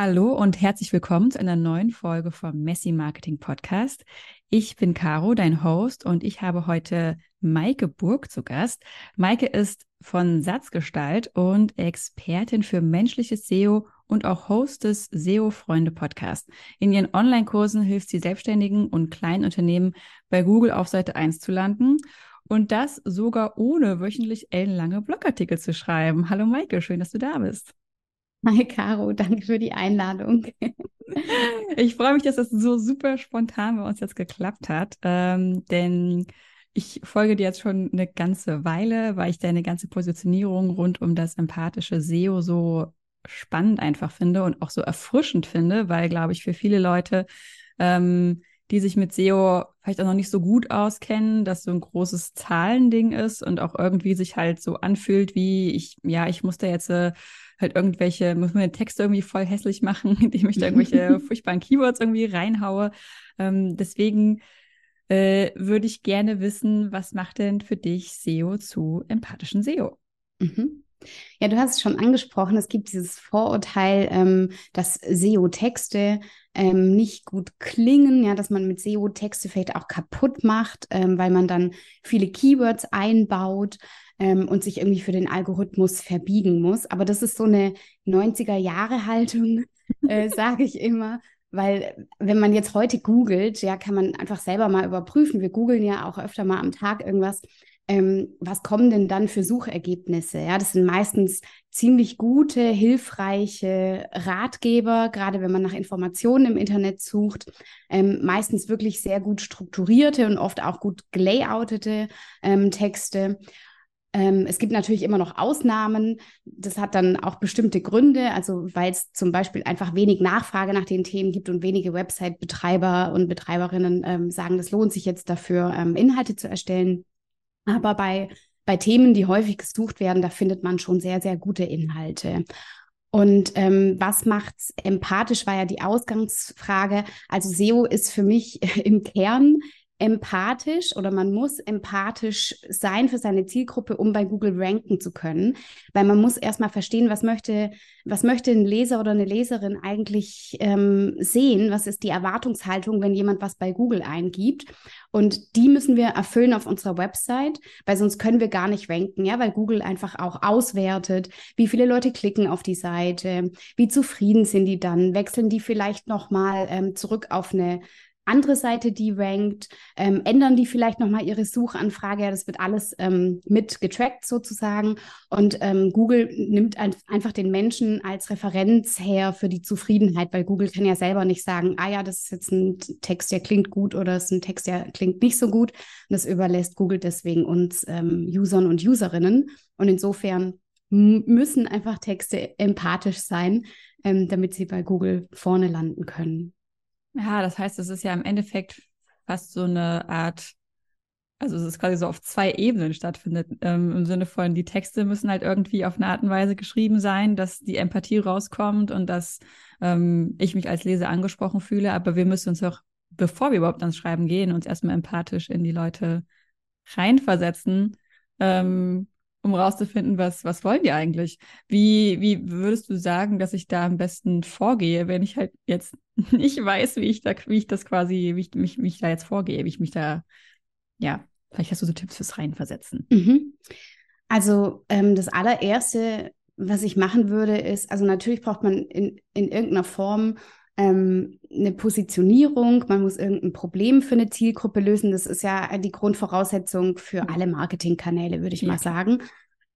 Hallo und herzlich willkommen zu einer neuen Folge vom Messi Marketing Podcast. Ich bin Caro, dein Host, und ich habe heute Maike Burg zu Gast. Maike ist von Satzgestalt und Expertin für menschliches SEO und auch Host des SEO-Freunde Podcast. In ihren Online-Kursen hilft sie Selbstständigen und kleinen Unternehmen bei Google auf Seite 1 zu landen. Und das sogar ohne wöchentlich ellenlange Blogartikel zu schreiben. Hallo Maike, schön, dass du da bist. Hi Caro, danke für die Einladung. ich freue mich, dass das so super spontan bei uns jetzt geklappt hat, ähm, denn ich folge dir jetzt schon eine ganze Weile, weil ich deine ganze Positionierung rund um das empathische SEO so spannend einfach finde und auch so erfrischend finde, weil, glaube ich, für viele Leute, ähm, die sich mit SEO vielleicht auch noch nicht so gut auskennen, dass so ein großes Zahlending ist und auch irgendwie sich halt so anfühlt wie ich, ja, ich muss da jetzt äh, halt irgendwelche, muss man den Text irgendwie voll hässlich machen, indem ich da irgendwelche furchtbaren Keywords irgendwie reinhaue. Ähm, deswegen äh, würde ich gerne wissen, was macht denn für dich SEO zu empathischen SEO? Mhm. Ja, du hast es schon angesprochen, es gibt dieses Vorurteil, ähm, dass SEO-Texte ähm, nicht gut klingen, ja, dass man mit SEO-Texte vielleicht auch kaputt macht, ähm, weil man dann viele Keywords einbaut ähm, und sich irgendwie für den Algorithmus verbiegen muss. Aber das ist so eine 90er-Jahre-Haltung, äh, sage ich immer. Weil wenn man jetzt heute googelt, ja, kann man einfach selber mal überprüfen. Wir googeln ja auch öfter mal am Tag irgendwas. Ähm, was kommen denn dann für Suchergebnisse? Ja, das sind meistens ziemlich gute, hilfreiche Ratgeber, gerade wenn man nach Informationen im Internet sucht. Ähm, meistens wirklich sehr gut strukturierte und oft auch gut gelayoutete ähm, Texte. Ähm, es gibt natürlich immer noch Ausnahmen. Das hat dann auch bestimmte Gründe, also weil es zum Beispiel einfach wenig Nachfrage nach den Themen gibt und wenige Website-Betreiber und Betreiberinnen ähm, sagen, das lohnt sich jetzt dafür, ähm, Inhalte zu erstellen. Aber bei, bei Themen, die häufig gesucht werden, da findet man schon sehr, sehr gute Inhalte. Und ähm, was macht's empathisch, war ja die Ausgangsfrage. Also SEO ist für mich im Kern empathisch oder man muss empathisch sein für seine Zielgruppe, um bei Google ranken zu können, weil man muss erstmal verstehen, was möchte, was möchte ein Leser oder eine Leserin eigentlich ähm, sehen, was ist die Erwartungshaltung, wenn jemand was bei Google eingibt? Und die müssen wir erfüllen auf unserer Website, weil sonst können wir gar nicht ranken, ja, weil Google einfach auch auswertet, wie viele Leute klicken auf die Seite, wie zufrieden sind die dann, wechseln die vielleicht nochmal ähm, zurück auf eine andere Seite, die rankt, ähm, ändern die vielleicht nochmal ihre Suchanfrage. Ja, das wird alles ähm, mit getrackt sozusagen. Und ähm, Google nimmt ein, einfach den Menschen als Referenz her für die Zufriedenheit, weil Google kann ja selber nicht sagen, ah ja, das ist jetzt ein Text, der klingt gut oder das ist ein Text, der klingt nicht so gut. Und das überlässt Google deswegen uns ähm, Usern und Userinnen. Und insofern müssen einfach Texte empathisch sein, ähm, damit sie bei Google vorne landen können. Ja, das heißt, es ist ja im Endeffekt fast so eine Art, also es ist quasi so auf zwei Ebenen stattfindet, ähm, im Sinne von, die Texte müssen halt irgendwie auf eine Art und Weise geschrieben sein, dass die Empathie rauskommt und dass ähm, ich mich als Leser angesprochen fühle, aber wir müssen uns auch, bevor wir überhaupt ans Schreiben gehen, uns erstmal empathisch in die Leute reinversetzen, ähm, um rauszufinden, was, was wollen die eigentlich? Wie, wie würdest du sagen, dass ich da am besten vorgehe, wenn ich halt jetzt nicht weiß, wie ich da, wie ich das quasi, wie ich mich, mich da jetzt vorgehe, wie ich mich da, ja, vielleicht hast du so Tipps fürs Reinversetzen. Mhm. Also ähm, das allererste, was ich machen würde, ist, also natürlich braucht man in, in irgendeiner Form ähm, eine Positionierung, man muss irgendein Problem für eine Zielgruppe lösen. Das ist ja die Grundvoraussetzung für alle Marketingkanäle, würde ich ja. mal sagen.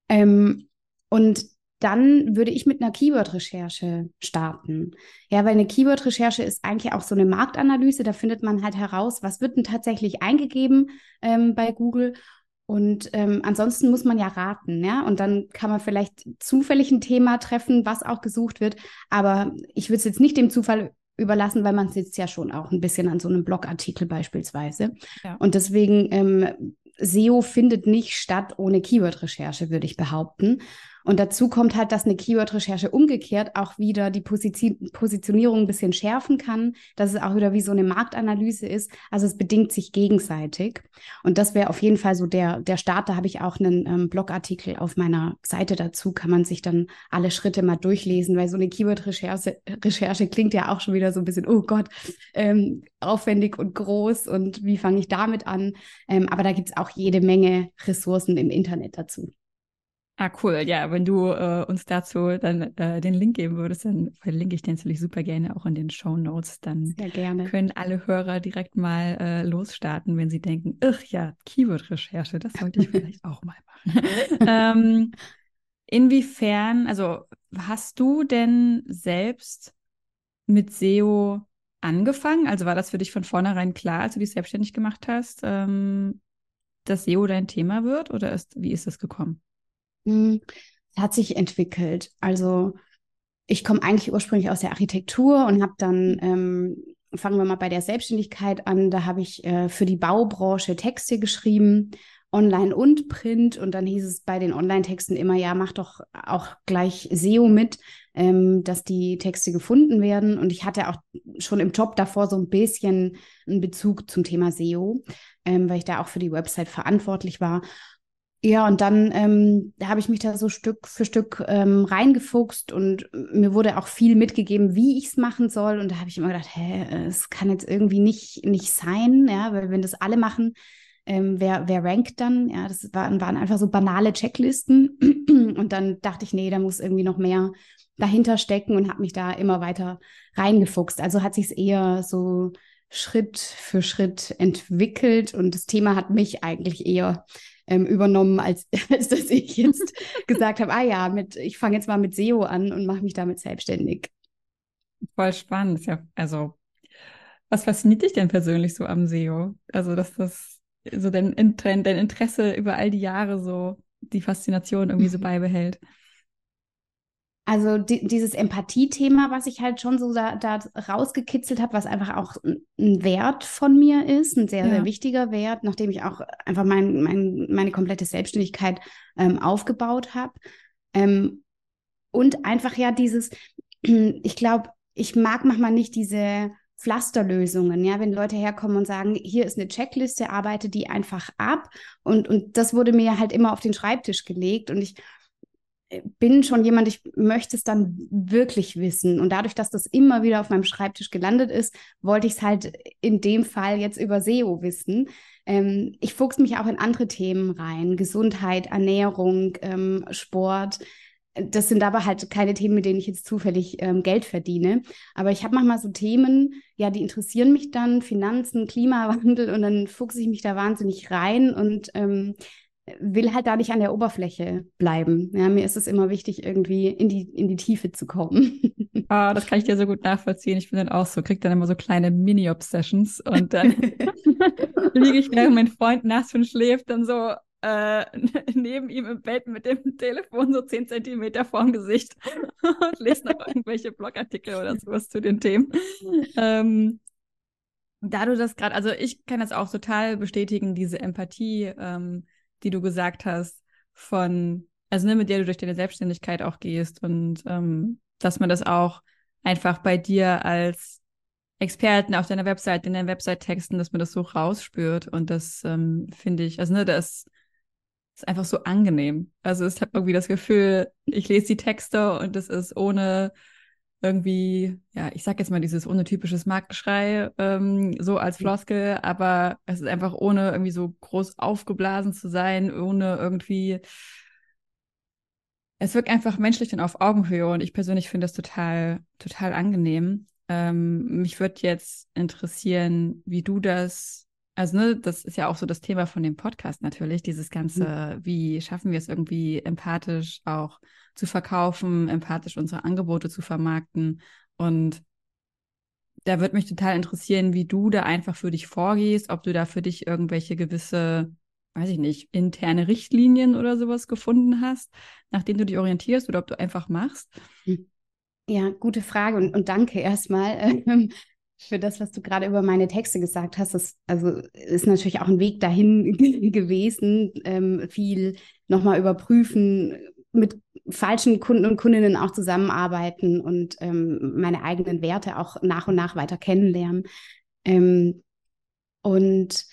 Ähm, und dann würde ich mit einer Keyword-Recherche starten. Ja, weil eine Keyword-Recherche ist eigentlich auch so eine Marktanalyse. Da findet man halt heraus, was wird denn tatsächlich eingegeben ähm, bei Google. Und ähm, ansonsten muss man ja raten, ja. Und dann kann man vielleicht zufällig ein Thema treffen, was auch gesucht wird. Aber ich würde es jetzt nicht dem Zufall überlassen, weil man sitzt ja schon auch ein bisschen an so einem Blogartikel beispielsweise. Ja. Und deswegen ähm, SEO findet nicht statt ohne Keyword-Recherche, würde ich behaupten. Und dazu kommt halt, dass eine Keyword-Recherche umgekehrt auch wieder die Position Positionierung ein bisschen schärfen kann, dass es auch wieder wie so eine Marktanalyse ist. Also es bedingt sich gegenseitig. Und das wäre auf jeden Fall so der, der Start. Da habe ich auch einen ähm, Blogartikel auf meiner Seite dazu, kann man sich dann alle Schritte mal durchlesen, weil so eine Keyword-Recherche Recherche klingt ja auch schon wieder so ein bisschen, oh Gott, ähm, aufwendig und groß und wie fange ich damit an? Ähm, aber da gibt es auch jede Menge Ressourcen im Internet dazu. Ah, cool. Ja, wenn du äh, uns dazu dann äh, den Link geben würdest, dann verlinke ich den natürlich super gerne auch in den Show Notes. Dann können alle Hörer direkt mal äh, losstarten, wenn sie denken, ach ja, Keyword-Recherche, das sollte ich vielleicht auch mal machen. ähm, inwiefern, also hast du denn selbst mit SEO angefangen? Also war das für dich von vornherein klar, als du dich selbstständig gemacht hast, ähm, dass SEO dein Thema wird oder ist, wie ist das gekommen? Es hat sich entwickelt. Also ich komme eigentlich ursprünglich aus der Architektur und habe dann, ähm, fangen wir mal bei der Selbstständigkeit an, da habe ich äh, für die Baubranche Texte geschrieben, online und print. Und dann hieß es bei den Online-Texten immer, ja, mach doch auch gleich SEO mit, ähm, dass die Texte gefunden werden. Und ich hatte auch schon im Job davor so ein bisschen einen Bezug zum Thema SEO, ähm, weil ich da auch für die Website verantwortlich war. Ja, und dann ähm, habe ich mich da so Stück für Stück ähm, reingefuchst und mir wurde auch viel mitgegeben, wie ich es machen soll. Und da habe ich immer gedacht, hä, es kann jetzt irgendwie nicht, nicht sein, ja, weil wenn das alle machen, ähm, wer, wer rankt dann? Ja, das waren, waren einfach so banale Checklisten. Und dann dachte ich, nee, da muss irgendwie noch mehr dahinter stecken und habe mich da immer weiter reingefuchst. Also hat sich es eher so Schritt für Schritt entwickelt und das Thema hat mich eigentlich eher ähm, übernommen, als, als dass ich jetzt gesagt habe, ah ja, mit, ich fange jetzt mal mit SEO an und mache mich damit selbstständig. Voll spannend. Ja, also, was fasziniert dich denn persönlich so am SEO? Also, dass das so dein, dein Interesse über all die Jahre so die Faszination irgendwie so beibehält. Also die, dieses Empathie-Thema, was ich halt schon so da, da rausgekitzelt habe, was einfach auch ein Wert von mir ist, ein sehr, ja. sehr wichtiger Wert, nachdem ich auch einfach mein, mein, meine komplette Selbstständigkeit ähm, aufgebaut habe. Ähm, und einfach ja dieses, ich glaube, ich mag manchmal nicht diese Pflasterlösungen, ja, wenn Leute herkommen und sagen, hier ist eine Checkliste, arbeite die einfach ab. Und, und das wurde mir halt immer auf den Schreibtisch gelegt. Und ich bin schon jemand, ich möchte es dann wirklich wissen. Und dadurch, dass das immer wieder auf meinem Schreibtisch gelandet ist, wollte ich es halt in dem Fall jetzt über SEO wissen. Ähm, ich fuchse mich auch in andere Themen rein. Gesundheit, Ernährung, ähm, Sport. Das sind aber halt keine Themen, mit denen ich jetzt zufällig ähm, Geld verdiene. Aber ich habe manchmal so Themen, ja, die interessieren mich dann, Finanzen, Klimawandel, und dann fuchse ich mich da wahnsinnig rein und ähm, will halt da nicht an der Oberfläche bleiben. Ja, mir ist es immer wichtig, irgendwie in die, in die Tiefe zu kommen. Ah, das kann ich dir so gut nachvollziehen. Ich bin dann auch so, krieg dann immer so kleine Mini-Obsessions und dann liege ich, während mein Freund nass schon schläft, dann so äh, neben ihm im Bett mit dem Telefon so zehn Zentimeter vorm Gesicht und lese noch irgendwelche Blogartikel oder sowas zu den Themen. Ähm, da du das gerade, also ich kann das auch total bestätigen, diese Empathie, ähm, die du gesagt hast, von, also ne, mit der du durch deine Selbstständigkeit auch gehst und ähm, dass man das auch einfach bei dir als Experten auf deiner Website, in deinen Website-Texten, dass man das so rausspürt und das ähm, finde ich, also ne, das ist einfach so angenehm. Also ich habe irgendwie das Gefühl, ich lese die Texte und das ist ohne irgendwie, ja, ich sag jetzt mal dieses ohne typisches Marktgeschrei, ähm, so als Floskel, aber es ist einfach ohne irgendwie so groß aufgeblasen zu sein, ohne irgendwie, es wirkt einfach menschlich und auf Augenhöhe und ich persönlich finde das total, total angenehm. Ähm, mich würde jetzt interessieren, wie du das also, ne, das ist ja auch so das Thema von dem Podcast natürlich, dieses ganze, mhm. wie schaffen wir es irgendwie empathisch auch zu verkaufen, empathisch unsere Angebote zu vermarkten. Und da würde mich total interessieren, wie du da einfach für dich vorgehst, ob du da für dich irgendwelche gewisse, weiß ich nicht, interne Richtlinien oder sowas gefunden hast, nach denen du dich orientierst oder ob du einfach machst. Hm. Ja, gute Frage und, und danke erstmal. für das, was du gerade über meine Texte gesagt hast. Das also ist natürlich auch ein Weg dahin gewesen, ähm, viel nochmal überprüfen, mit falschen Kunden und Kundinnen auch zusammenarbeiten und ähm, meine eigenen Werte auch nach und nach weiter kennenlernen. Ähm, und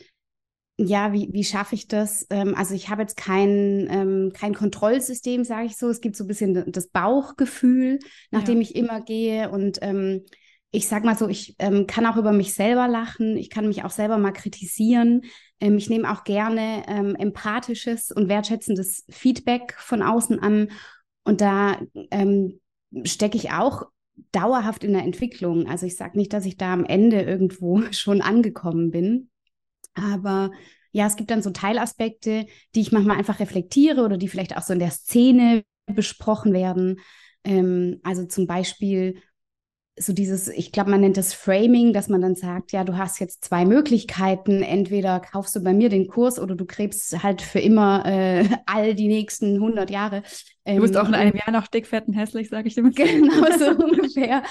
ja, wie, wie schaffe ich das? Ähm, also ich habe jetzt kein, ähm, kein Kontrollsystem, sage ich so. Es gibt so ein bisschen das Bauchgefühl, nach ja. dem ich immer gehe. Und ähm, ich sage mal so, ich ähm, kann auch über mich selber lachen. Ich kann mich auch selber mal kritisieren. Ähm, ich nehme auch gerne ähm, empathisches und wertschätzendes Feedback von außen an. Und da stecke ich auch dauerhaft in der Entwicklung. Also ich sage nicht, dass ich da am Ende irgendwo schon angekommen bin. Aber ja, es gibt dann so Teilaspekte, die ich manchmal einfach reflektiere oder die vielleicht auch so in der Szene besprochen werden. Ähm, also zum Beispiel so dieses, ich glaube, man nennt das Framing, dass man dann sagt, ja, du hast jetzt zwei Möglichkeiten. Entweder kaufst du bei mir den Kurs oder du krebst halt für immer äh, all die nächsten 100 Jahre. Ähm, du bist auch in einem Jahr noch dick, fett und hässlich, sage ich dir mal. Genau so ungefähr.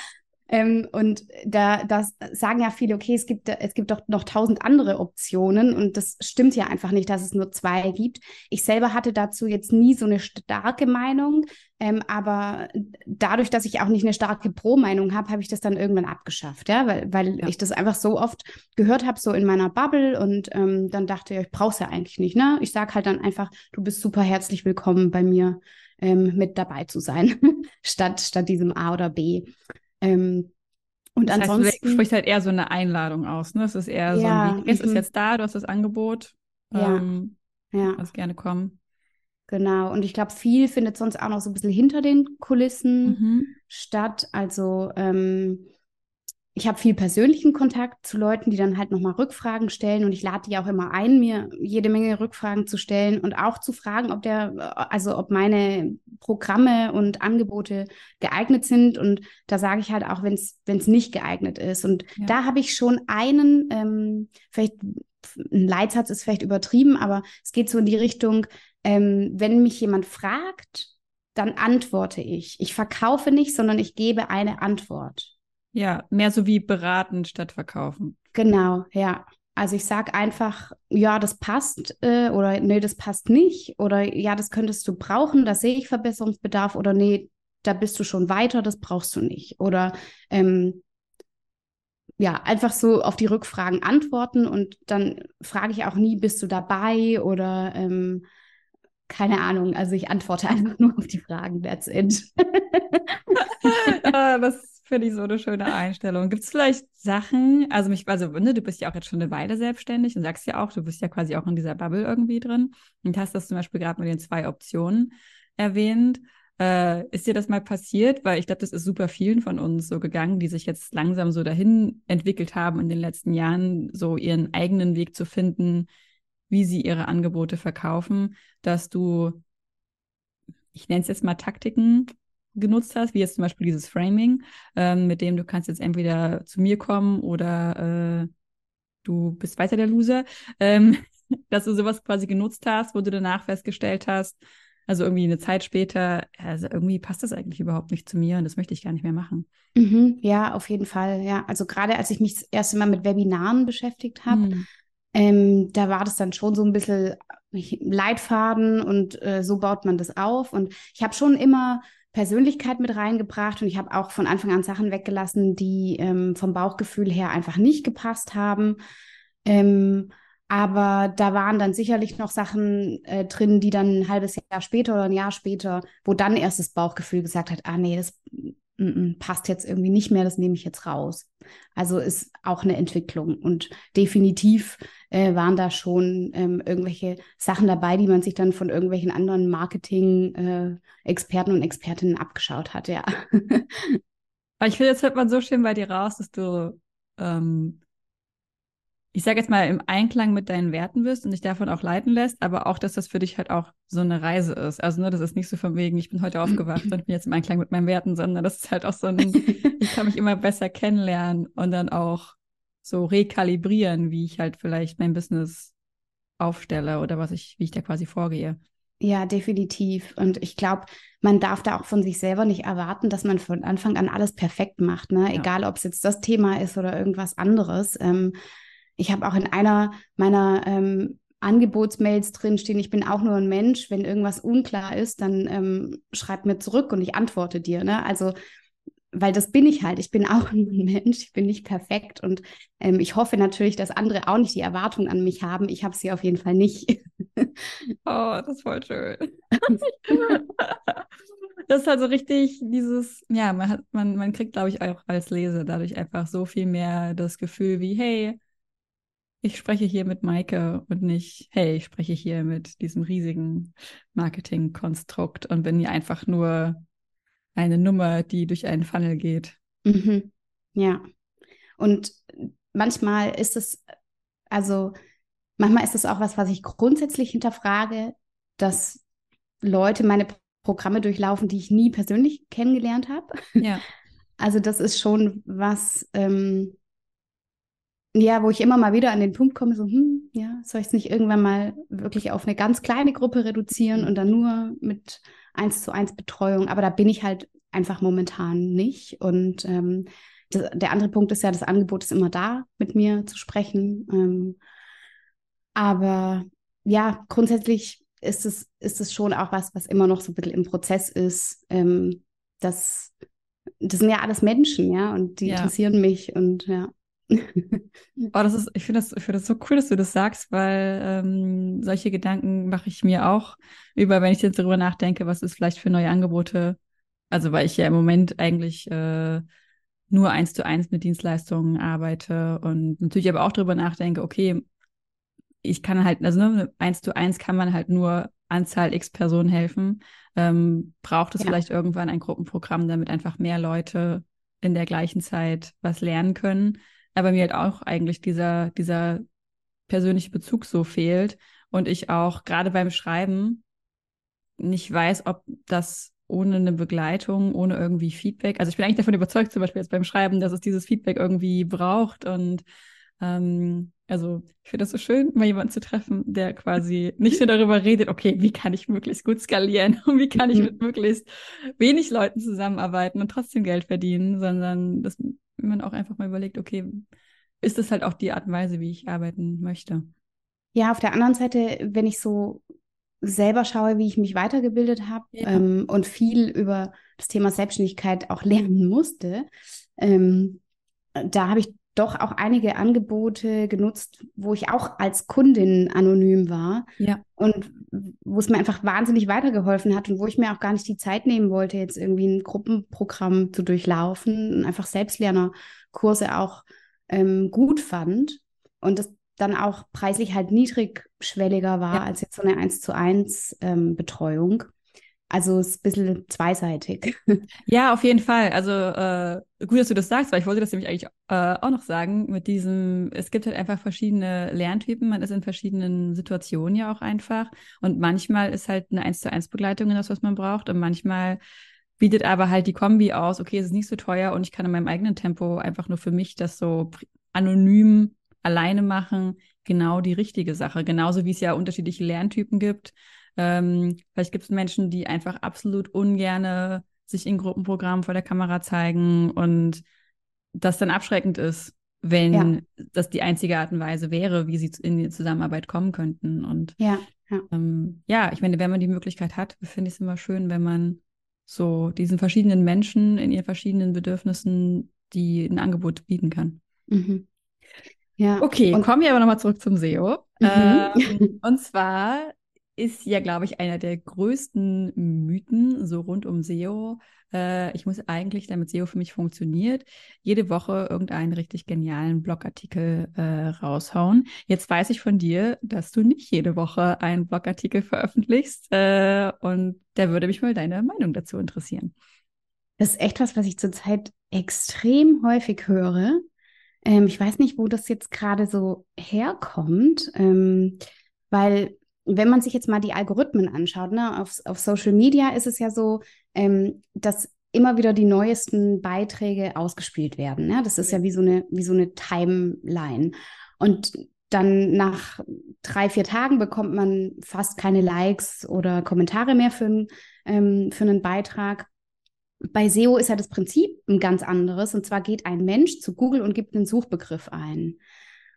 Ähm, und da das sagen ja viele, okay, es gibt, es gibt doch noch tausend andere Optionen und das stimmt ja einfach nicht, dass es nur zwei gibt. Ich selber hatte dazu jetzt nie so eine starke Meinung, ähm, aber dadurch, dass ich auch nicht eine starke Pro-Meinung habe, habe ich das dann irgendwann abgeschafft, ja, weil, weil ja. ich das einfach so oft gehört habe, so in meiner Bubble und ähm, dann dachte ich, ich brauche es ja eigentlich nicht, ne? Ich sage halt dann einfach, du bist super herzlich willkommen bei mir ähm, mit dabei zu sein, statt, statt diesem A oder B. Ähm, und das ansonsten heißt, du sprichst halt eher so eine Einladung aus, ne? Es ist eher ja, so ein Weg. Es ist mhm. jetzt da, du hast das Angebot. Ja. Ähm, ja. Kannst gerne kommen. Genau. Und ich glaube, viel findet sonst auch noch so ein bisschen hinter den Kulissen mhm. statt. Also ähm, ich habe viel persönlichen Kontakt zu Leuten, die dann halt nochmal Rückfragen stellen und ich lade die auch immer ein, mir jede Menge Rückfragen zu stellen und auch zu fragen, ob der, also ob meine Programme und Angebote geeignet sind. Und da sage ich halt auch, wenn es nicht geeignet ist. Und ja. da habe ich schon einen, ähm, vielleicht ein Leitsatz ist vielleicht übertrieben, aber es geht so in die Richtung, ähm, wenn mich jemand fragt, dann antworte ich. Ich verkaufe nicht, sondern ich gebe eine Antwort. Ja, mehr so wie beraten statt verkaufen. Genau, ja. Also ich sage einfach, ja, das passt äh, oder nee, das passt nicht oder ja, das könntest du brauchen, da sehe ich Verbesserungsbedarf oder nee, da bist du schon weiter, das brauchst du nicht. Oder ähm, ja, einfach so auf die Rückfragen antworten und dann frage ich auch nie, bist du dabei oder ähm, keine Ahnung. Also ich antworte einfach nur auf die Fragen, that's it. ah, das Finde ich so eine schöne Einstellung. Gibt es vielleicht Sachen, also mich, also ne, du bist ja auch jetzt schon eine Weile selbstständig und sagst ja auch, du bist ja quasi auch in dieser Bubble irgendwie drin und hast das zum Beispiel gerade mit den zwei Optionen erwähnt. Äh, ist dir das mal passiert? Weil ich glaube, das ist super vielen von uns so gegangen, die sich jetzt langsam so dahin entwickelt haben in den letzten Jahren, so ihren eigenen Weg zu finden, wie sie ihre Angebote verkaufen, dass du, ich nenne es jetzt mal Taktiken genutzt hast, wie jetzt zum Beispiel dieses Framing, ähm, mit dem du kannst jetzt entweder zu mir kommen oder äh, du bist weiter der Loser, ähm, dass du sowas quasi genutzt hast, wo du danach festgestellt hast, also irgendwie eine Zeit später, also irgendwie passt das eigentlich überhaupt nicht zu mir und das möchte ich gar nicht mehr machen. Mhm, ja, auf jeden Fall. Ja, also gerade als ich mich das erste Mal mit Webinaren beschäftigt habe, mhm. ähm, da war das dann schon so ein bisschen Leitfaden und äh, so baut man das auf. Und ich habe schon immer Persönlichkeit mit reingebracht und ich habe auch von Anfang an Sachen weggelassen, die ähm, vom Bauchgefühl her einfach nicht gepasst haben. Ähm, aber da waren dann sicherlich noch Sachen äh, drin, die dann ein halbes Jahr später oder ein Jahr später, wo dann erst das Bauchgefühl gesagt hat, ah nee, das mm, mm, passt jetzt irgendwie nicht mehr, das nehme ich jetzt raus. Also ist auch eine Entwicklung und definitiv äh, waren da schon ähm, irgendwelche Sachen dabei, die man sich dann von irgendwelchen anderen Marketing-Experten äh, und Expertinnen abgeschaut hat, ja. ich finde, jetzt hört man so schön bei dir raus, dass du ähm, ich sage jetzt mal, im Einklang mit deinen Werten bist und dich davon auch leiten lässt, aber auch, dass das für dich halt auch so eine Reise ist. Also, ne, das ist nicht so von wegen, ich bin heute aufgewacht und bin jetzt im Einklang mit meinen Werten, sondern das ist halt auch so ein, ich kann mich immer besser kennenlernen und dann auch so rekalibrieren, wie ich halt vielleicht mein Business aufstelle oder was ich, wie ich da quasi vorgehe. Ja, definitiv. Und ich glaube, man darf da auch von sich selber nicht erwarten, dass man von Anfang an alles perfekt macht, ne? Ja. Egal, ob es jetzt das Thema ist oder irgendwas anderes. Ähm, ich habe auch in einer meiner ähm, Angebotsmails drinstehen, ich bin auch nur ein Mensch, wenn irgendwas unklar ist, dann ähm, schreib mir zurück und ich antworte dir. Ne? Also, weil das bin ich halt. Ich bin auch nur ein Mensch, ich bin nicht perfekt und ähm, ich hoffe natürlich, dass andere auch nicht die Erwartung an mich haben. Ich habe sie auf jeden Fall nicht. oh, das ist voll schön. das ist halt so richtig dieses, ja, man hat, man, man kriegt, glaube ich, auch als Leser dadurch einfach so viel mehr das Gefühl wie, hey, ich spreche hier mit Maike und nicht, hey, ich spreche hier mit diesem riesigen Marketingkonstrukt und bin hier einfach nur eine Nummer, die durch einen Funnel geht. Mhm. Ja. Und manchmal ist es, also manchmal ist es auch was, was ich grundsätzlich hinterfrage, dass Leute meine Programme durchlaufen, die ich nie persönlich kennengelernt habe. Ja. Also das ist schon was, ähm, ja, wo ich immer mal wieder an den Punkt komme, so, hm, ja, soll ich es nicht irgendwann mal wirklich auf eine ganz kleine Gruppe reduzieren und dann nur mit eins zu eins Betreuung. Aber da bin ich halt einfach momentan nicht. Und ähm, das, der andere Punkt ist ja, das Angebot ist immer da, mit mir zu sprechen. Ähm, aber ja, grundsätzlich ist es, ist es schon auch was, was immer noch so ein bisschen im Prozess ist. Ähm, das, das sind ja alles Menschen, ja, und die ja. interessieren mich und ja. Oh, das ist, ich finde das, ich das so cool, dass du das sagst, weil ähm, solche Gedanken mache ich mir auch über, wenn ich jetzt darüber nachdenke, was ist vielleicht für neue Angebote. Also weil ich ja im Moment eigentlich äh, nur eins zu eins mit Dienstleistungen arbeite und natürlich aber auch darüber nachdenke, okay, ich kann halt, also ne, eins zu eins kann man halt nur Anzahl X Personen helfen. Ähm, braucht es ja. vielleicht irgendwann ein Gruppenprogramm, damit einfach mehr Leute in der gleichen Zeit was lernen können aber mir halt auch eigentlich dieser, dieser persönliche Bezug so fehlt und ich auch gerade beim Schreiben nicht weiß, ob das ohne eine Begleitung, ohne irgendwie Feedback, also ich bin eigentlich davon überzeugt, zum Beispiel jetzt beim Schreiben, dass es dieses Feedback irgendwie braucht und ähm, also ich finde das so schön, mal jemanden zu treffen, der quasi nicht nur darüber redet, okay, wie kann ich möglichst gut skalieren und wie kann ich mhm. mit möglichst wenig Leuten zusammenarbeiten und trotzdem Geld verdienen, sondern dass man auch einfach mal überlegt, okay, ist das halt auch die Art und Weise, wie ich arbeiten möchte? Ja, auf der anderen Seite, wenn ich so selber schaue, wie ich mich weitergebildet habe ja. ähm, und viel über das Thema Selbstständigkeit auch lernen musste, ähm, da habe ich doch auch einige Angebote genutzt, wo ich auch als Kundin anonym war ja. und wo es mir einfach wahnsinnig weitergeholfen hat und wo ich mir auch gar nicht die Zeit nehmen wollte, jetzt irgendwie ein Gruppenprogramm zu durchlaufen und einfach Selbstlernerkurse auch ähm, gut fand und das dann auch preislich halt niedrigschwelliger war ja. als jetzt so eine 1 zu 1 ähm, Betreuung. Also es ist ein bisschen zweiseitig. Ja, auf jeden Fall. Also äh, gut, dass du das sagst, weil ich wollte das nämlich eigentlich äh, auch noch sagen, mit diesem, es gibt halt einfach verschiedene Lerntypen, man ist in verschiedenen Situationen ja auch einfach. Und manchmal ist halt eine 1 zu 1 Begleitung das, was man braucht. Und manchmal bietet aber halt die Kombi aus, okay, es ist nicht so teuer und ich kann in meinem eigenen Tempo einfach nur für mich das so anonym alleine machen, genau die richtige Sache. Genauso wie es ja unterschiedliche Lerntypen gibt. Ähm, vielleicht gibt es Menschen, die einfach absolut ungerne sich in Gruppenprogrammen vor der Kamera zeigen und das dann abschreckend ist, wenn ja. das die einzige Art und Weise wäre, wie sie in die Zusammenarbeit kommen könnten. Und ja, ja. Ähm, ja ich meine, wenn man die Möglichkeit hat, finde ich es immer schön, wenn man so diesen verschiedenen Menschen in ihren verschiedenen Bedürfnissen die ein Angebot bieten kann. Mhm. Ja. Okay, und kommen wir aber nochmal zurück zum SEO. Mhm. Ähm, und zwar ist ja, glaube ich, einer der größten Mythen so rund um SEO. Äh, ich muss eigentlich, damit SEO für mich funktioniert, jede Woche irgendeinen richtig genialen Blogartikel äh, raushauen. Jetzt weiß ich von dir, dass du nicht jede Woche einen Blogartikel veröffentlichst. Äh, und da würde mich mal deine Meinung dazu interessieren. Das ist echt was, was ich zurzeit extrem häufig höre. Ähm, ich weiß nicht, wo das jetzt gerade so herkommt, ähm, weil wenn man sich jetzt mal die Algorithmen anschaut, ne, auf, auf Social Media ist es ja so, ähm, dass immer wieder die neuesten Beiträge ausgespielt werden. Ne? Das ist ja wie so eine, wie so eine Timeline. Und dann nach drei, vier Tagen bekommt man fast keine Likes oder Kommentare mehr für, ähm, für einen Beitrag. Bei SEO ist ja das Prinzip ein ganz anderes. Und zwar geht ein Mensch zu Google und gibt einen Suchbegriff ein.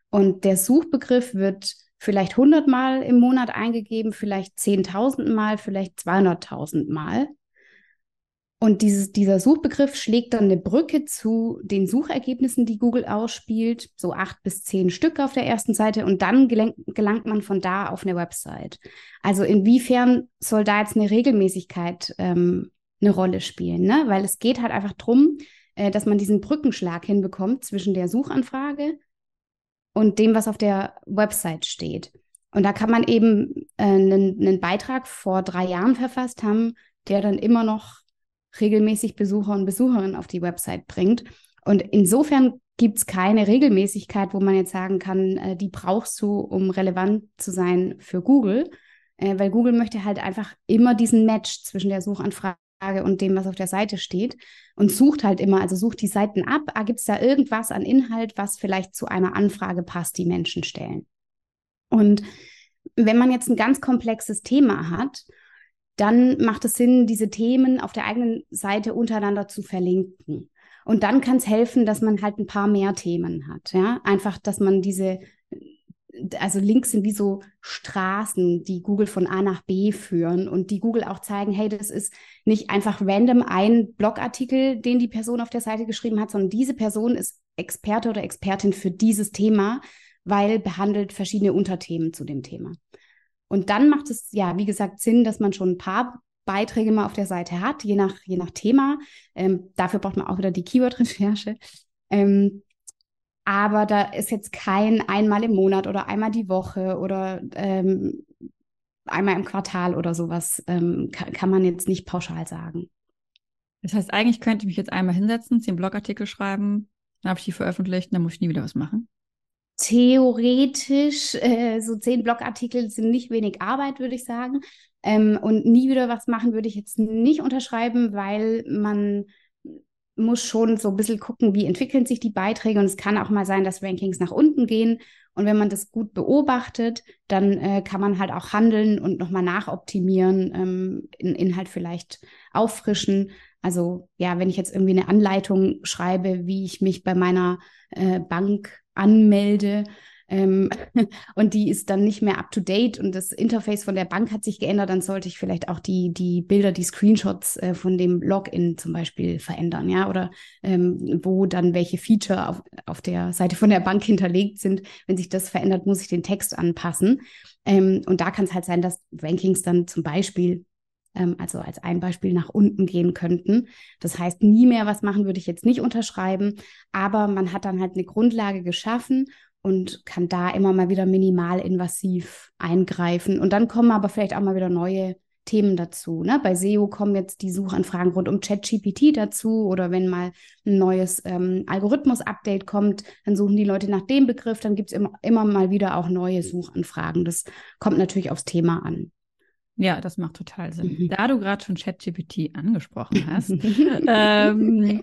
Und der Suchbegriff wird vielleicht 100 Mal im Monat eingegeben, vielleicht 10.000 Mal, vielleicht 200.000 Mal. Und dieses, dieser Suchbegriff schlägt dann eine Brücke zu den Suchergebnissen, die Google ausspielt, so acht bis zehn Stück auf der ersten Seite und dann gelangt, gelangt man von da auf eine Website. Also inwiefern soll da jetzt eine Regelmäßigkeit ähm, eine Rolle spielen? Ne? Weil es geht halt einfach darum, äh, dass man diesen Brückenschlag hinbekommt zwischen der Suchanfrage und dem, was auf der Website steht. Und da kann man eben äh, einen, einen Beitrag vor drei Jahren verfasst haben, der dann immer noch regelmäßig Besucher und Besucherinnen auf die Website bringt. Und insofern gibt es keine Regelmäßigkeit, wo man jetzt sagen kann, äh, die brauchst du, um relevant zu sein für Google, äh, weil Google möchte halt einfach immer diesen Match zwischen der Suchanfrage und dem, was auf der Seite steht und sucht halt immer, also sucht die Seiten ab, ah, gibt es da irgendwas an Inhalt, was vielleicht zu einer Anfrage passt, die Menschen stellen. Und wenn man jetzt ein ganz komplexes Thema hat dann macht es Sinn, diese Themen auf der eigenen Seite untereinander zu verlinken. Und dann kann es helfen, dass man halt ein paar mehr Themen hat. Ja, einfach, dass man diese, also Links sind wie so Straßen, die Google von A nach B führen und die Google auch zeigen, hey, das ist nicht einfach random ein Blogartikel, den die Person auf der Seite geschrieben hat, sondern diese Person ist Experte oder Expertin für dieses Thema, weil behandelt verschiedene Unterthemen zu dem Thema. Und dann macht es ja, wie gesagt, Sinn, dass man schon ein paar Beiträge mal auf der Seite hat, je nach, je nach Thema. Ähm, dafür braucht man auch wieder die Keyword-Recherche. Ähm, aber da ist jetzt kein einmal im Monat oder einmal die Woche oder ähm, einmal im Quartal oder sowas, ähm, kann, kann man jetzt nicht pauschal sagen. Das heißt, eigentlich könnte ich mich jetzt einmal hinsetzen, zehn Blogartikel schreiben, dann habe ich die veröffentlicht und dann muss ich nie wieder was machen theoretisch, äh, so zehn Blogartikel sind nicht wenig Arbeit, würde ich sagen. Ähm, und nie wieder was machen würde ich jetzt nicht unterschreiben, weil man muss schon so ein bisschen gucken, wie entwickeln sich die Beiträge. Und es kann auch mal sein, dass Rankings nach unten gehen. Und wenn man das gut beobachtet, dann äh, kann man halt auch handeln und nochmal nachoptimieren, ähm, in Inhalt vielleicht auffrischen. Also ja, wenn ich jetzt irgendwie eine Anleitung schreibe, wie ich mich bei meiner äh, Bank anmelde. Ähm, und die ist dann nicht mehr up to date und das Interface von der Bank hat sich geändert, dann sollte ich vielleicht auch die, die Bilder, die Screenshots äh, von dem Login zum Beispiel verändern, ja, oder ähm, wo dann welche Feature auf, auf der Seite von der Bank hinterlegt sind. Wenn sich das verändert, muss ich den Text anpassen. Ähm, und da kann es halt sein, dass Rankings dann zum Beispiel ähm, also als ein Beispiel nach unten gehen könnten. Das heißt, nie mehr was machen würde ich jetzt nicht unterschreiben, aber man hat dann halt eine Grundlage geschaffen und kann da immer mal wieder minimal invasiv eingreifen. Und dann kommen aber vielleicht auch mal wieder neue Themen dazu. Ne? Bei SEO kommen jetzt die Suchanfragen rund um ChatGPT dazu oder wenn mal ein neues ähm, Algorithmus-Update kommt, dann suchen die Leute nach dem Begriff, dann gibt es immer, immer mal wieder auch neue Suchanfragen. Das kommt natürlich aufs Thema an. Ja, das macht total Sinn. Mhm. Da du gerade schon ChatGPT angesprochen hast ähm,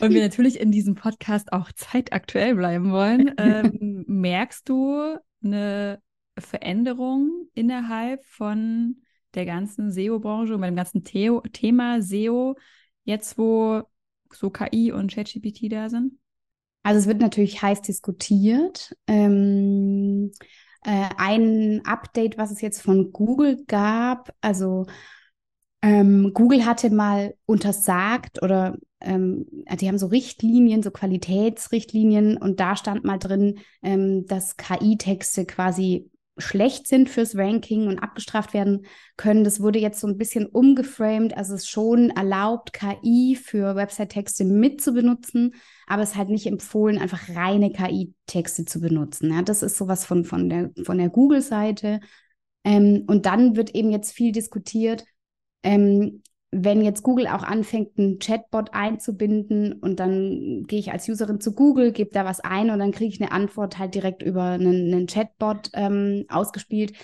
und wir natürlich in diesem Podcast auch zeitaktuell bleiben wollen, ähm, merkst du eine Veränderung innerhalb von der ganzen SEO-Branche und beim ganzen The Thema SEO, jetzt wo so KI und ChatGPT da sind? Also es wird natürlich heiß diskutiert. Ähm, äh, ein Update, was es jetzt von Google gab. Also ähm, Google hatte mal untersagt oder ähm, die haben so Richtlinien, so Qualitätsrichtlinien und da stand mal drin, ähm, dass KI-Texte quasi schlecht sind fürs Ranking und abgestraft werden können. Das wurde jetzt so ein bisschen umgeframed. Also es ist schon erlaubt, KI für Website-Texte mitzubenutzen, aber es ist halt nicht empfohlen, einfach reine KI-Texte zu benutzen. Ja, das ist sowas von, von der, von der Google-Seite. Ähm, und dann wird eben jetzt viel diskutiert, ähm, wenn jetzt Google auch anfängt, einen Chatbot einzubinden und dann gehe ich als Userin zu Google, gebe da was ein und dann kriege ich eine Antwort halt direkt über einen, einen Chatbot ähm, ausgespielt,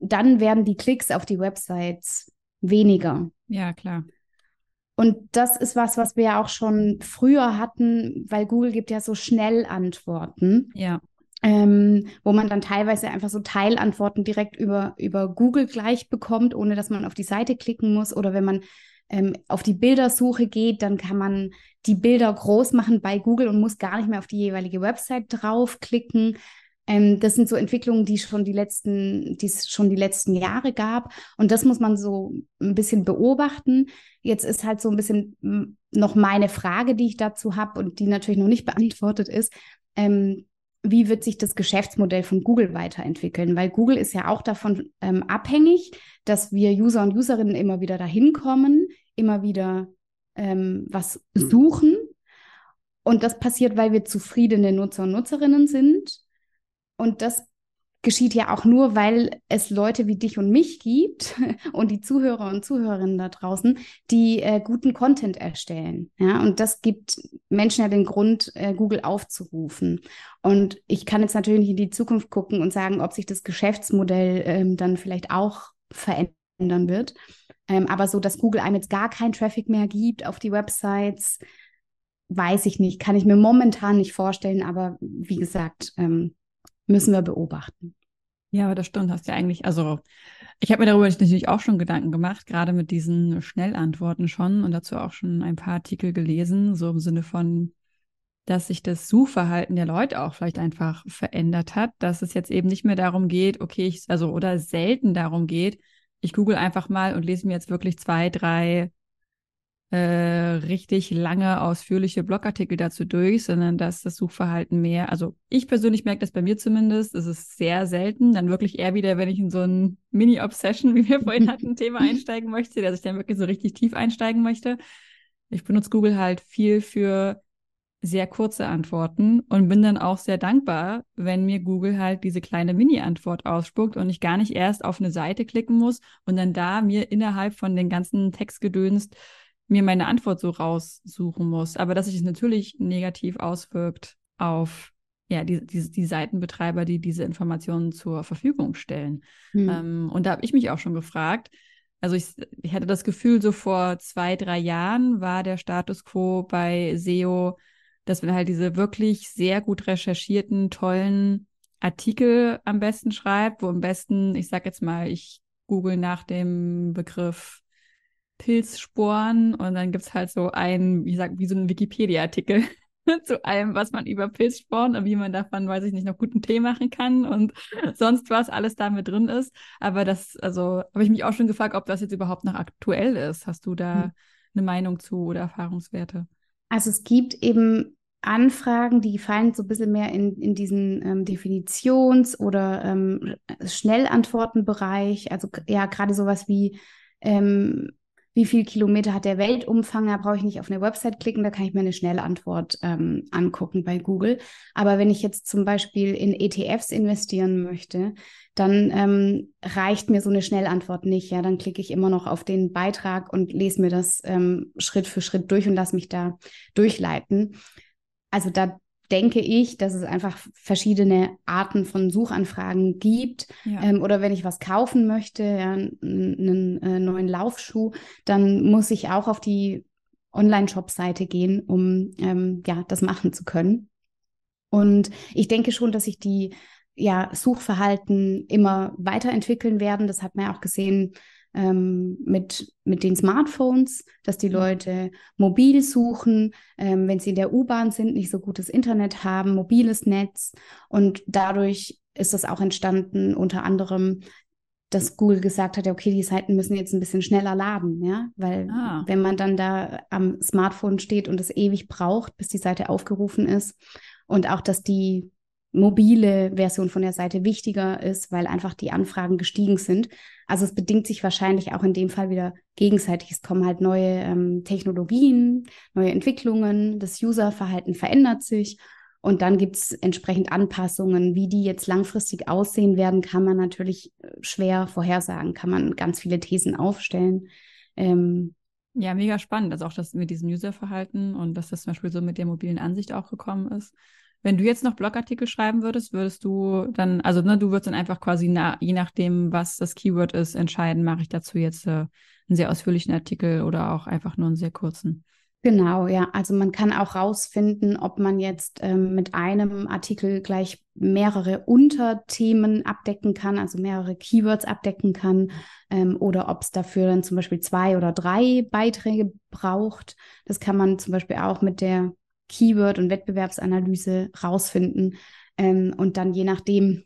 dann werden die Klicks auf die Websites weniger. Ja, klar. Und das ist was, was wir ja auch schon früher hatten, weil Google gibt ja so schnell Antworten. Ja ähm, wo man dann teilweise einfach so Teilantworten direkt über, über Google gleich bekommt, ohne dass man auf die Seite klicken muss. Oder wenn man ähm, auf die Bildersuche geht, dann kann man die Bilder groß machen bei Google und muss gar nicht mehr auf die jeweilige Website draufklicken. Ähm, das sind so Entwicklungen, die schon die letzten, die es schon die letzten Jahre gab. Und das muss man so ein bisschen beobachten. Jetzt ist halt so ein bisschen noch meine Frage, die ich dazu habe und die natürlich noch nicht beantwortet ist. Ähm, wie wird sich das Geschäftsmodell von Google weiterentwickeln? Weil Google ist ja auch davon ähm, abhängig, dass wir User und Userinnen immer wieder dahin kommen, immer wieder ähm, was suchen. Und das passiert, weil wir zufriedene Nutzer und Nutzerinnen sind. Und das geschieht ja auch nur, weil es Leute wie dich und mich gibt und die Zuhörer und Zuhörerinnen da draußen, die äh, guten Content erstellen. Ja, und das gibt Menschen ja den Grund, äh, Google aufzurufen. Und ich kann jetzt natürlich nicht in die Zukunft gucken und sagen, ob sich das Geschäftsmodell ähm, dann vielleicht auch verändern wird. Ähm, aber so, dass Google einem jetzt gar keinen Traffic mehr gibt auf die Websites, weiß ich nicht, kann ich mir momentan nicht vorstellen. Aber wie gesagt, ähm, müssen wir beobachten. Ja, aber das stimmt, hast ja eigentlich, also ich habe mir darüber natürlich auch schon Gedanken gemacht, gerade mit diesen Schnellantworten schon und dazu auch schon ein paar Artikel gelesen, so im Sinne von, dass sich das Suchverhalten der Leute auch vielleicht einfach verändert hat, dass es jetzt eben nicht mehr darum geht, okay, ich, also oder selten darum geht, ich google einfach mal und lese mir jetzt wirklich zwei, drei äh, richtig lange, ausführliche Blogartikel dazu durch, sondern dass das Suchverhalten mehr, also ich persönlich merke das bei mir zumindest, es ist sehr selten, dann wirklich eher wieder, wenn ich in so ein Mini-Obsession, wie wir vorhin hatten, Thema einsteigen möchte, dass ich dann wirklich so richtig tief einsteigen möchte. Ich benutze Google halt viel für sehr kurze Antworten und bin dann auch sehr dankbar, wenn mir Google halt diese kleine Mini-Antwort ausspuckt und ich gar nicht erst auf eine Seite klicken muss und dann da mir innerhalb von den ganzen Textgedönst mir meine Antwort so raussuchen muss. Aber dass sich es natürlich negativ auswirkt auf ja, die, die, die Seitenbetreiber, die diese Informationen zur Verfügung stellen. Hm. Ähm, und da habe ich mich auch schon gefragt, also ich, ich hatte das Gefühl, so vor zwei, drei Jahren war der Status quo bei SEO, dass man halt diese wirklich sehr gut recherchierten, tollen Artikel am besten schreibt, wo am besten, ich sag jetzt mal, ich google nach dem Begriff Pilzsporen und dann gibt es halt so ein, wie sag, wie so ein Wikipedia-Artikel zu allem, was man über Pilzsporen und wie man davon, weiß ich nicht, noch guten Tee machen kann und sonst was alles da mit drin ist. Aber das, also habe ich mich auch schon gefragt, ob das jetzt überhaupt noch aktuell ist. Hast du da hm. eine Meinung zu oder Erfahrungswerte? Also es gibt eben Anfragen, die fallen so ein bisschen mehr in, in diesen ähm, Definitions- oder ähm, Schnellantwortenbereich. Also ja, gerade sowas wie ähm, wie viel Kilometer hat der Weltumfang, da brauche ich nicht auf eine Website klicken, da kann ich mir eine Schnellantwort ähm, angucken bei Google. Aber wenn ich jetzt zum Beispiel in ETFs investieren möchte, dann ähm, reicht mir so eine Schnellantwort nicht. Ja, dann klicke ich immer noch auf den Beitrag und lese mir das ähm, Schritt für Schritt durch und lasse mich da durchleiten. Also da denke ich, dass es einfach verschiedene Arten von Suchanfragen gibt. Ja. Ähm, oder wenn ich was kaufen möchte, ja, einen äh, neuen Laufschuh, dann muss ich auch auf die Online-Shop-Seite gehen, um ähm, ja, das machen zu können. Und ich denke schon, dass sich die ja, Suchverhalten immer weiterentwickeln werden. Das hat man ja auch gesehen ähm, mit, mit den Smartphones, dass die. Leute mobil suchen, ähm, wenn sie in der U-Bahn sind, nicht so gutes Internet haben, mobiles Netz. Und dadurch ist das auch entstanden, unter anderem, dass Google gesagt hat, okay, die Seiten müssen jetzt ein bisschen schneller laden, ja, weil ah. wenn man dann da am Smartphone steht und es ewig braucht, bis die Seite aufgerufen ist und auch, dass die mobile Version von der Seite wichtiger ist, weil einfach die Anfragen gestiegen sind. Also es bedingt sich wahrscheinlich auch in dem Fall wieder gegenseitig. Es kommen halt neue ähm, Technologien, neue Entwicklungen, das Userverhalten verändert sich und dann gibt es entsprechend Anpassungen. Wie die jetzt langfristig aussehen werden, kann man natürlich äh, schwer vorhersagen, kann man ganz viele Thesen aufstellen. Ähm, ja, mega spannend. Also auch das mit diesem Userverhalten und dass das zum Beispiel so mit der mobilen Ansicht auch gekommen ist. Wenn du jetzt noch Blogartikel schreiben würdest, würdest du dann, also ne, du würdest dann einfach quasi na, je nachdem, was das Keyword ist, entscheiden, mache ich dazu jetzt äh, einen sehr ausführlichen Artikel oder auch einfach nur einen sehr kurzen. Genau, ja. Also man kann auch rausfinden, ob man jetzt ähm, mit einem Artikel gleich mehrere Unterthemen abdecken kann, also mehrere Keywords abdecken kann, ähm, oder ob es dafür dann zum Beispiel zwei oder drei Beiträge braucht. Das kann man zum Beispiel auch mit der Keyword- und Wettbewerbsanalyse rausfinden. Ähm, und dann je nachdem,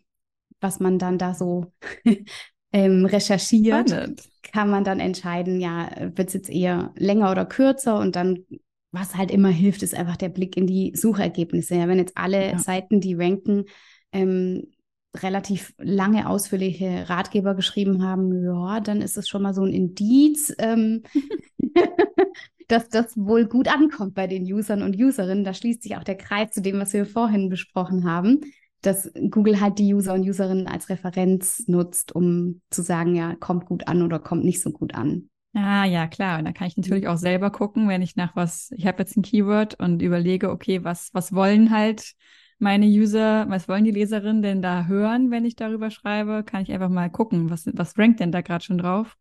was man dann da so ähm, recherchiert, Spannend. kann man dann entscheiden, ja, wird es jetzt eher länger oder kürzer und dann was halt immer hilft, ist einfach der Blick in die Suchergebnisse. Ja, wenn jetzt alle ja. Seiten, die ranken, ähm, relativ lange ausführliche Ratgeber geschrieben haben, ja, dann ist es schon mal so ein Indiz, ähm, dass das wohl gut ankommt bei den Usern und Userinnen. Da schließt sich auch der Kreis zu dem, was wir vorhin besprochen haben, dass Google halt die User und Userinnen als Referenz nutzt, um zu sagen, ja, kommt gut an oder kommt nicht so gut an. Ah, ja, klar. Und da kann ich natürlich auch selber gucken, wenn ich nach was, ich habe jetzt ein Keyword und überlege, okay, was, was wollen halt meine User, was wollen die Leserinnen denn da hören, wenn ich darüber schreibe? Kann ich einfach mal gucken, was, was rankt denn da gerade schon drauf?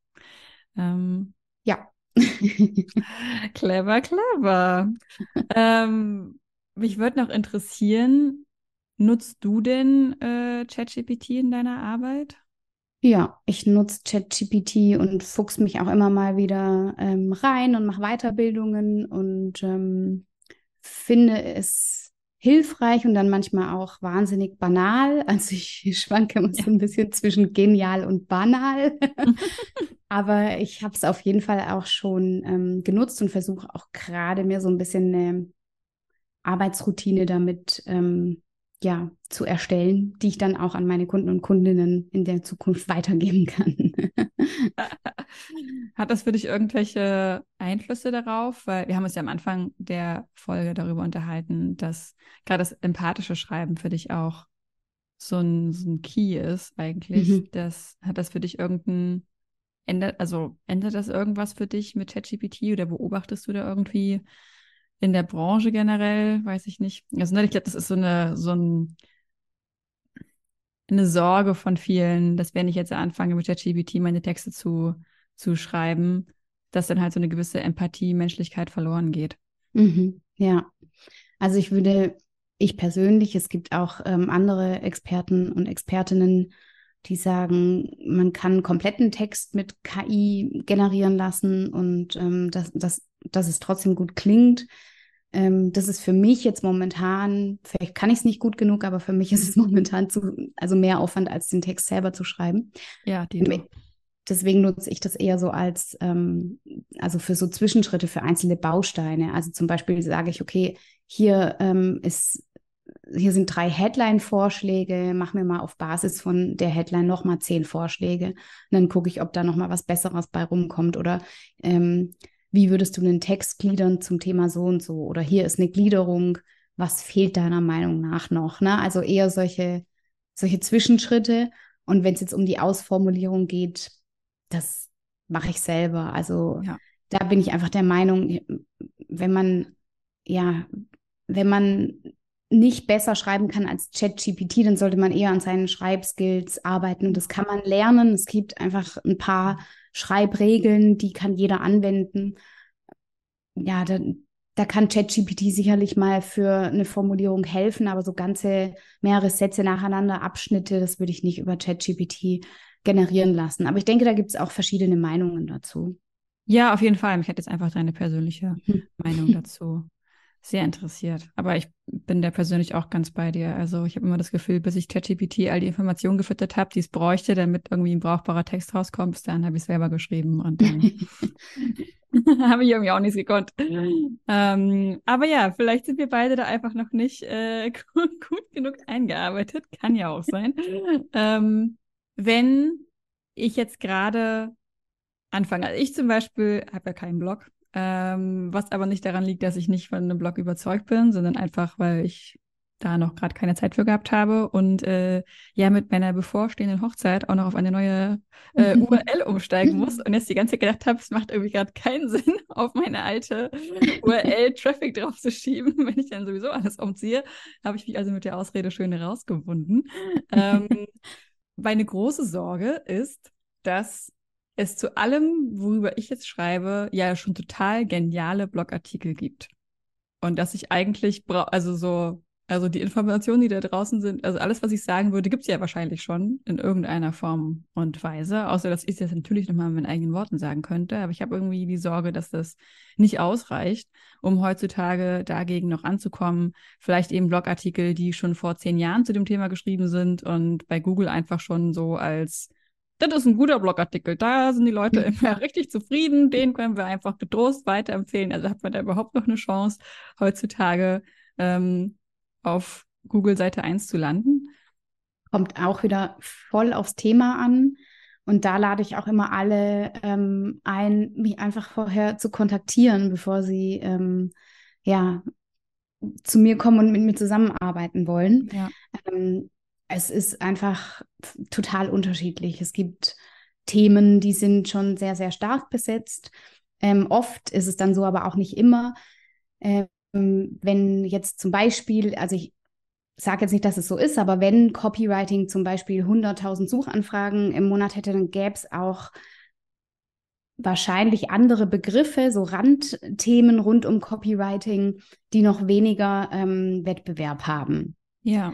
Ähm, ja. clever, clever. ähm, mich würde noch interessieren, nutzt du denn äh, ChatGPT in deiner Arbeit? Ja, ich nutze ChatGPT und fuchs mich auch immer mal wieder ähm, rein und mache Weiterbildungen und ähm, finde es hilfreich und dann manchmal auch wahnsinnig banal. Also ich schwanke immer so ein bisschen zwischen genial und banal. Aber ich habe es auf jeden Fall auch schon ähm, genutzt und versuche auch gerade mir so ein bisschen eine Arbeitsroutine damit ähm, ja, zu erstellen, die ich dann auch an meine Kunden und Kundinnen in der Zukunft weitergeben kann. Hat das für dich irgendwelche Einflüsse darauf? Weil wir haben uns ja am Anfang der Folge darüber unterhalten, dass gerade das empathische Schreiben für dich auch so ein, so ein Key ist eigentlich. Mhm. Das, hat das für dich irgendein ändert, also ändert das irgendwas für dich mit ChatGPT oder beobachtest du da irgendwie in der Branche generell, weiß ich nicht. Also ne, ich glaube, das ist so eine, so ein, eine Sorge von vielen, dass wenn ich jetzt anfange mit ChatGPT meine Texte zu, zu schreiben, dass dann halt so eine gewisse Empathie, Menschlichkeit verloren geht. Mhm, ja, also ich würde, ich persönlich, es gibt auch ähm, andere Experten und Expertinnen, die sagen, man kann kompletten Text mit KI generieren lassen und ähm, dass, dass, dass es trotzdem gut klingt. Ähm, das ist für mich jetzt momentan, vielleicht kann ich es nicht gut genug, aber für mich ist es momentan zu, also mehr Aufwand, als den Text selber zu schreiben. Ja, die. Deswegen nutze ich das eher so als, ähm, also für so Zwischenschritte, für einzelne Bausteine. Also zum Beispiel sage ich, okay, hier ähm, ist, hier sind drei Headline-Vorschläge, mach mir mal auf Basis von der Headline nochmal zehn Vorschläge. Und dann gucke ich, ob da nochmal was Besseres bei rumkommt. Oder ähm, wie würdest du einen Text gliedern zum Thema so und so? Oder hier ist eine Gliederung, was fehlt deiner Meinung nach noch? Ne? Also eher solche, solche Zwischenschritte. Und wenn es jetzt um die Ausformulierung geht, das mache ich selber. Also ja. da bin ich einfach der Meinung, wenn man, ja, wenn man nicht besser schreiben kann als ChatGPT, dann sollte man eher an seinen Schreibskills arbeiten. Und das kann man lernen. Es gibt einfach ein paar Schreibregeln, die kann jeder anwenden. Ja, da, da kann ChatGPT sicherlich mal für eine Formulierung helfen, aber so ganze mehrere Sätze nacheinander, Abschnitte, das würde ich nicht über ChatGPT generieren lassen. Aber ich denke, da gibt es auch verschiedene Meinungen dazu. Ja, auf jeden Fall. Ich hätte jetzt einfach deine persönliche hm. Meinung dazu sehr interessiert. Aber ich bin da persönlich auch ganz bei dir. Also ich habe immer das Gefühl, bis ich ChatGPT all die Informationen gefüttert habe, die es bräuchte, damit irgendwie ein brauchbarer Text rauskommt, bis dann habe ich selber geschrieben und dann habe ich irgendwie auch nichts gekonnt. Ähm, aber ja, vielleicht sind wir beide da einfach noch nicht äh, gut, gut, genug eingearbeitet. Kann ja auch sein. ähm, wenn ich jetzt gerade anfange, also ich zum Beispiel habe ja keinen Blog, ähm, was aber nicht daran liegt, dass ich nicht von einem Blog überzeugt bin, sondern einfach, weil ich da noch gerade keine Zeit für gehabt habe und äh, ja mit meiner bevorstehenden Hochzeit auch noch auf eine neue äh, URL umsteigen muss und jetzt die ganze Zeit gedacht habe, es macht irgendwie gerade keinen Sinn, auf meine alte URL Traffic drauf zu schieben, wenn ich dann sowieso alles umziehe, habe ich mich also mit der Ausrede schön rausgewunden. ähm, meine große Sorge ist, dass es zu allem, worüber ich jetzt schreibe, ja schon total geniale Blogartikel gibt. Und dass ich eigentlich brauche, also so Also die Informationen, die da draußen sind, also alles, was ich sagen würde, gibt es ja wahrscheinlich schon in irgendeiner Form und Weise. Außer dass ich das natürlich nochmal mit meinen eigenen Worten sagen könnte. Aber ich habe irgendwie die Sorge, dass das nicht ausreicht, um heutzutage dagegen noch anzukommen. Vielleicht eben Blogartikel, die schon vor zehn Jahren zu dem Thema geschrieben sind und bei Google einfach schon so als das ist ein guter Blogartikel. Da sind die Leute immer richtig zufrieden. Den können wir einfach getrost weiterempfehlen. Also hat man da überhaupt noch eine Chance, heutzutage ähm, auf Google Seite 1 zu landen? Kommt auch wieder voll aufs Thema an. Und da lade ich auch immer alle ähm, ein, mich einfach vorher zu kontaktieren, bevor sie ähm, ja zu mir kommen und mit mir zusammenarbeiten wollen. Ja. Ähm, es ist einfach total unterschiedlich. Es gibt Themen, die sind schon sehr, sehr stark besetzt. Ähm, oft ist es dann so, aber auch nicht immer. Ähm, wenn jetzt zum Beispiel, also ich sage jetzt nicht, dass es so ist, aber wenn Copywriting zum Beispiel 100.000 Suchanfragen im Monat hätte, dann gäbe es auch wahrscheinlich andere Begriffe, so Randthemen rund um Copywriting, die noch weniger ähm, Wettbewerb haben. Ja.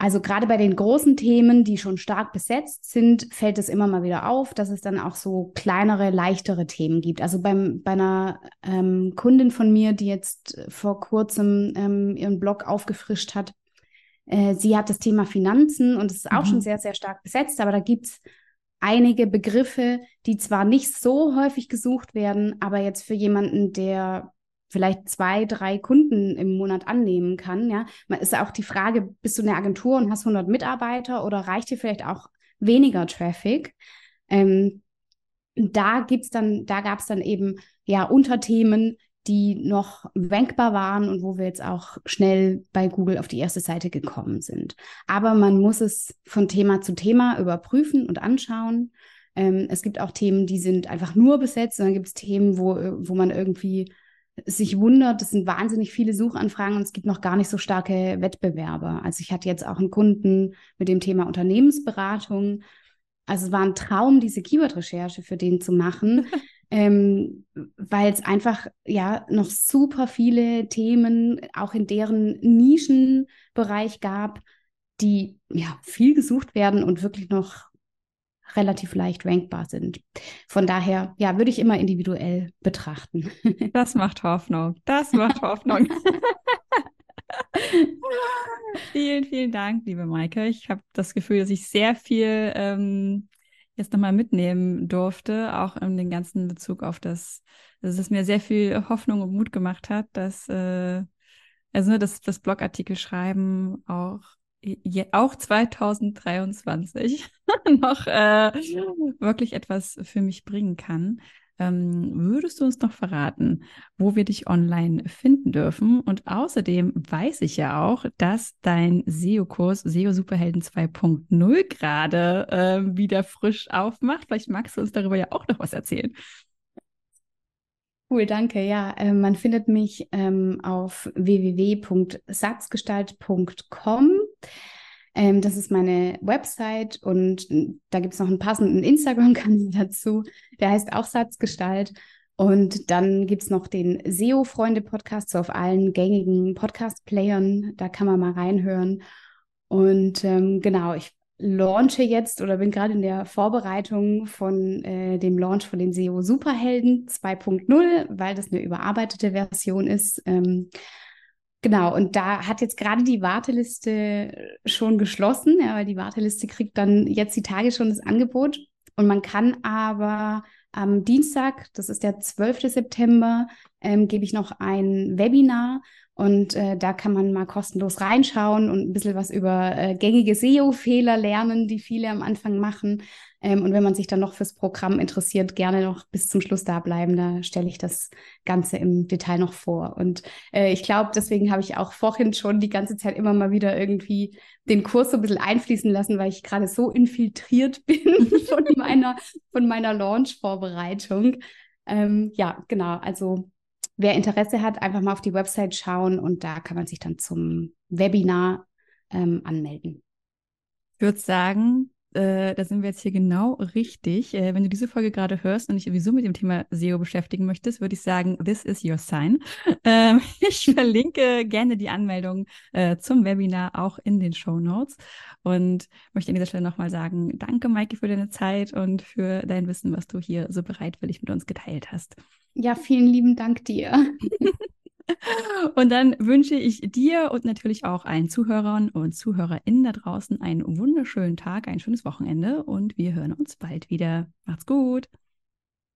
Also gerade bei den großen Themen, die schon stark besetzt sind, fällt es immer mal wieder auf, dass es dann auch so kleinere, leichtere Themen gibt. Also beim, bei einer ähm, Kundin von mir, die jetzt vor kurzem ähm, ihren Blog aufgefrischt hat, äh, sie hat das Thema Finanzen und es ist auch mhm. schon sehr, sehr stark besetzt, aber da gibt es einige Begriffe, die zwar nicht so häufig gesucht werden, aber jetzt für jemanden, der vielleicht zwei, drei Kunden im Monat annehmen kann. Ja, man ist auch die Frage, bist du eine Agentur und hast 100 Mitarbeiter oder reicht dir vielleicht auch weniger Traffic? Ähm, da gibt's dann, da gab es dann eben ja Unterthemen, die noch wankbar waren und wo wir jetzt auch schnell bei Google auf die erste Seite gekommen sind. Aber man muss es von Thema zu Thema überprüfen und anschauen. Ähm, es gibt auch Themen, die sind einfach nur besetzt, und dann gibt Themen, wo, wo man irgendwie sich wundert, es sind wahnsinnig viele Suchanfragen und es gibt noch gar nicht so starke Wettbewerber. Also ich hatte jetzt auch einen Kunden mit dem Thema Unternehmensberatung. Also es war ein Traum, diese Keyword-Recherche für den zu machen, ähm, weil es einfach ja noch super viele Themen auch in deren Nischenbereich gab, die ja viel gesucht werden und wirklich noch relativ leicht rankbar sind. Von daher, ja, würde ich immer individuell betrachten. Das macht Hoffnung. Das macht Hoffnung. vielen, vielen Dank, liebe Maike. Ich habe das Gefühl, dass ich sehr viel ähm, jetzt nochmal mitnehmen durfte, auch in den ganzen Bezug auf das, dass es mir sehr viel Hoffnung und Mut gemacht hat, dass äh, also ne, das, das Blogartikel schreiben auch auch 2023 noch äh, wirklich etwas für mich bringen kann. Ähm, würdest du uns noch verraten, wo wir dich online finden dürfen? Und außerdem weiß ich ja auch, dass dein SEO-Kurs SEO Superhelden 2.0 gerade äh, wieder frisch aufmacht. Vielleicht magst du uns darüber ja auch noch was erzählen. Cool, danke. Ja, äh, man findet mich ähm, auf www.satzgestalt.com. Ähm, das ist meine Website und da gibt es noch einen passenden Instagram-Kanal dazu. Der heißt auch Satzgestalt. Und dann gibt es noch den SEO-Freunde-Podcast, so auf allen gängigen Podcast-Playern. Da kann man mal reinhören. Und ähm, genau, ich launche jetzt oder bin gerade in der Vorbereitung von äh, dem Launch von den SEO Superhelden 2.0, weil das eine überarbeitete Version ist. Ähm, genau, und da hat jetzt gerade die Warteliste schon geschlossen, ja, weil die Warteliste kriegt dann jetzt die Tage schon das Angebot. Und man kann aber am Dienstag, das ist der 12. September, ähm, gebe ich noch ein Webinar und äh, da kann man mal kostenlos reinschauen und ein bisschen was über äh, gängige SEO-Fehler lernen, die viele am Anfang machen. Ähm, und wenn man sich dann noch fürs Programm interessiert, gerne noch bis zum Schluss da bleiben. Da stelle ich das Ganze im Detail noch vor. Und äh, ich glaube, deswegen habe ich auch vorhin schon die ganze Zeit immer mal wieder irgendwie den Kurs so ein bisschen einfließen lassen, weil ich gerade so infiltriert bin von meiner, von meiner Launch-Vorbereitung. Ähm, ja, genau. Also wer Interesse hat, einfach mal auf die Website schauen und da kann man sich dann zum Webinar ähm, anmelden. Ich würde sagen, äh, da sind wir jetzt hier genau richtig. Äh, wenn du diese Folge gerade hörst und dich sowieso mit dem Thema SEO beschäftigen möchtest, würde ich sagen, this is your sign. Ähm, ich verlinke gerne die Anmeldung äh, zum Webinar auch in den Show Notes und möchte an dieser Stelle nochmal sagen, danke Maike für deine Zeit und für dein Wissen, was du hier so bereitwillig mit uns geteilt hast. Ja, vielen lieben Dank dir. Und dann wünsche ich dir und natürlich auch allen Zuhörern und ZuhörerInnen da draußen einen wunderschönen Tag, ein schönes Wochenende und wir hören uns bald wieder. Macht's gut.